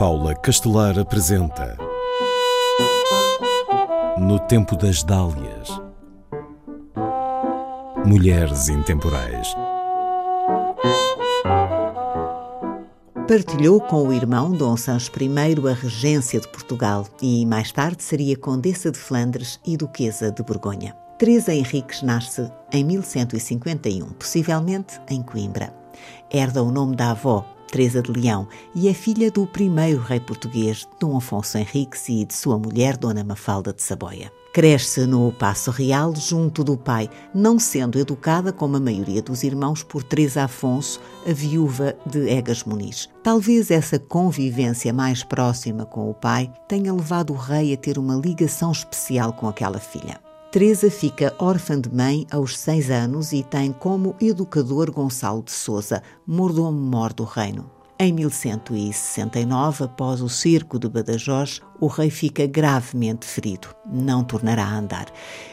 Paula Castelar apresenta No Tempo das Dálias Mulheres Intemporais Partilhou com o irmão Dom Sancho I a regência de Portugal e mais tarde seria Condessa de Flandres e Duquesa de Borgonha. Teresa Henriques nasce em 1151, possivelmente em Coimbra. Herda o nome da avó, Teresa de Leão, e é filha do primeiro rei português, Dom Afonso Henriques, e de sua mulher, Dona Mafalda de Saboia. Cresce no Passo Real junto do pai, não sendo educada como a maioria dos irmãos por Teresa Afonso, a viúva de Egas Muniz. Talvez essa convivência mais próxima com o pai tenha levado o rei a ter uma ligação especial com aquela filha. Teresa fica órfã de mãe aos seis anos e tem como educador Gonçalo de Souza, mordomo-mor do reino. Em 1169, após o cerco de Badajoz, o rei fica gravemente ferido, não tornará a andar,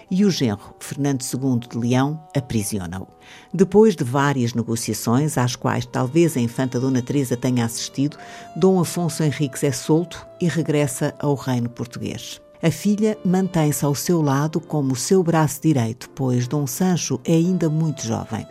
e o genro, Fernando II de Leão, aprisiona-o. Depois de várias negociações, às quais talvez a infanta Dona Teresa tenha assistido, Dom Afonso Henriques é solto e regressa ao reino português. A filha mantém-se ao seu lado como seu braço direito, pois Dom Sancho é ainda muito jovem.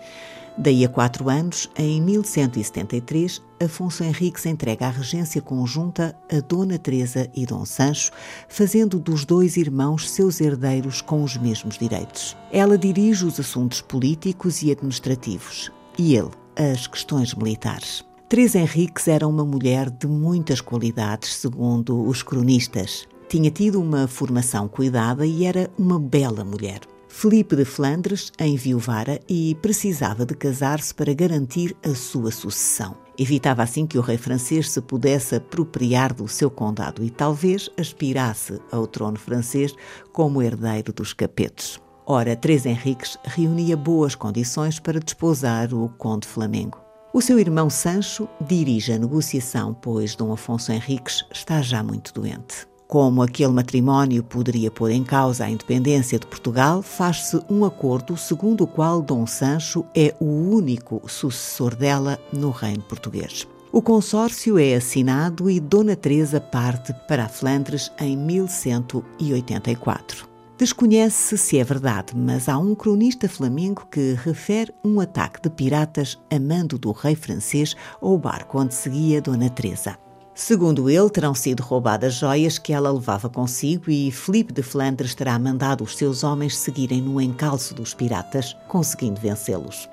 Daí a quatro anos, em 1173, Afonso Henriques entrega a regência conjunta a Dona Teresa e Dom Sancho, fazendo dos dois irmãos seus herdeiros com os mesmos direitos. Ela dirige os assuntos políticos e administrativos e ele as questões militares. Teresa Henriques era uma mulher de muitas qualidades, segundo os cronistas. Tinha tido uma formação cuidada e era uma bela mulher. Felipe de Flandres enviuvara e precisava de casar-se para garantir a sua sucessão. Evitava assim que o rei francês se pudesse apropriar do seu condado e talvez aspirasse ao trono francês como herdeiro dos capetos. Ora, Três Henriques reunia boas condições para desposar o conde Flamengo. O seu irmão Sancho dirige a negociação, pois Dom Afonso Henriques está já muito doente. Como aquele matrimónio poderia pôr em causa a independência de Portugal, faz-se um acordo segundo o qual Dom Sancho é o único sucessor dela no reino português. O consórcio é assinado e Dona Teresa parte para a Flandres em 1184. Desconhece se é verdade, mas há um cronista flamengo que refere um ataque de piratas a mando do rei francês ao barco onde seguia Dona Teresa. Segundo ele, terão sido roubadas joias que ela levava consigo e Filipe de Flandres terá mandado os seus homens seguirem no encalço dos piratas, conseguindo vencê-los.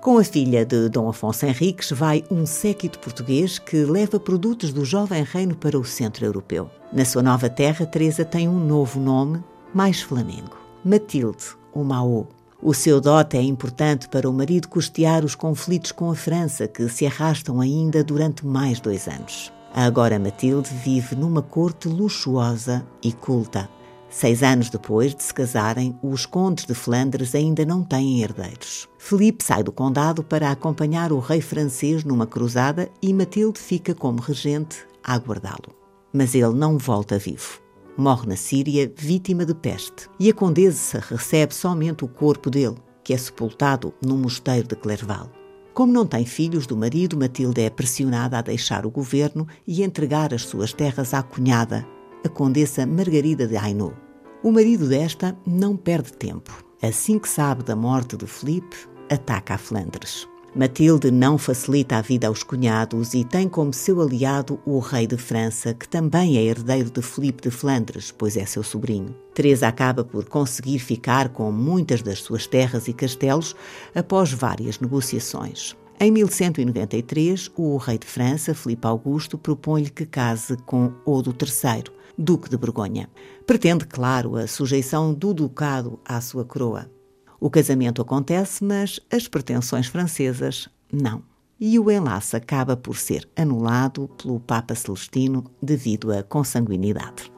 Com a filha de Dom Afonso Henriques vai um séquito português que leva produtos do jovem reino para o centro europeu. Na sua nova terra, Teresa tem um novo nome, mais flamengo. Matilde, ou Maô. O seu dote é importante para o marido custear os conflitos com a França, que se arrastam ainda durante mais dois anos. Agora Matilde vive numa corte luxuosa e culta. Seis anos depois de se casarem, os condes de Flandres ainda não têm herdeiros. Felipe sai do condado para acompanhar o rei francês numa cruzada e Matilde fica como regente a aguardá-lo. Mas ele não volta vivo. Morre na Síria, vítima de peste, e a condessa recebe somente o corpo dele, que é sepultado no mosteiro de Clerval. Como não tem filhos do marido, Matilde é pressionada a deixar o governo e entregar as suas terras à cunhada, a condessa Margarida de Hainaut. O marido desta não perde tempo. Assim que sabe da morte de Felipe, ataca a Flandres. Matilde não facilita a vida aos cunhados e tem como seu aliado o rei de França, que também é herdeiro de Felipe de Flandres, pois é seu sobrinho. Teresa acaba por conseguir ficar com muitas das suas terras e castelos após várias negociações. Em 1193, o rei de França, Filipe Augusto, propõe-lhe que case com Odo III, duque de Borgonha. Pretende, claro, a sujeição do ducado à sua coroa. O casamento acontece, mas as pretensões francesas não. E o enlace acaba por ser anulado pelo Papa Celestino devido à consanguinidade.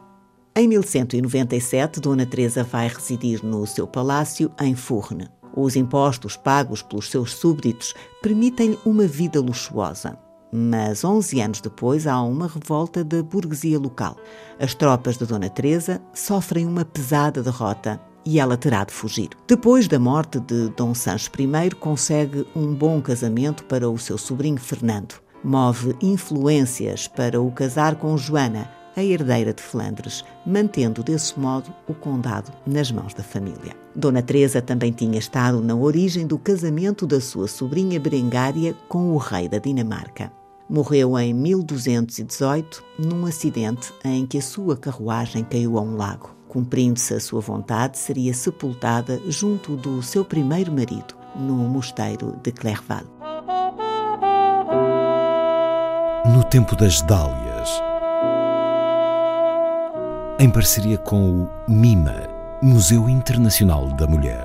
Em 1197, Dona Teresa vai residir no seu palácio em Fourne. Os impostos pagos pelos seus súbditos permitem-lhe uma vida luxuosa. Mas 11 anos depois há uma revolta da burguesia local. As tropas de Dona Teresa sofrem uma pesada derrota e ela terá de fugir. Depois da morte de Dom Sancho I, consegue um bom casamento para o seu sobrinho Fernando. move influências para o casar com Joana, a herdeira de Flandres, mantendo desse modo o condado nas mãos da família. Dona Teresa também tinha estado na origem do casamento da sua sobrinha Berengária com o rei da Dinamarca. Morreu em 1218 num acidente em que a sua carruagem caiu a um lago. Cumprindo-se a sua vontade, seria sepultada junto do seu primeiro marido, no mosteiro de Clerval. No tempo das Dálias em parceria com o MIMA, Museu Internacional da Mulher.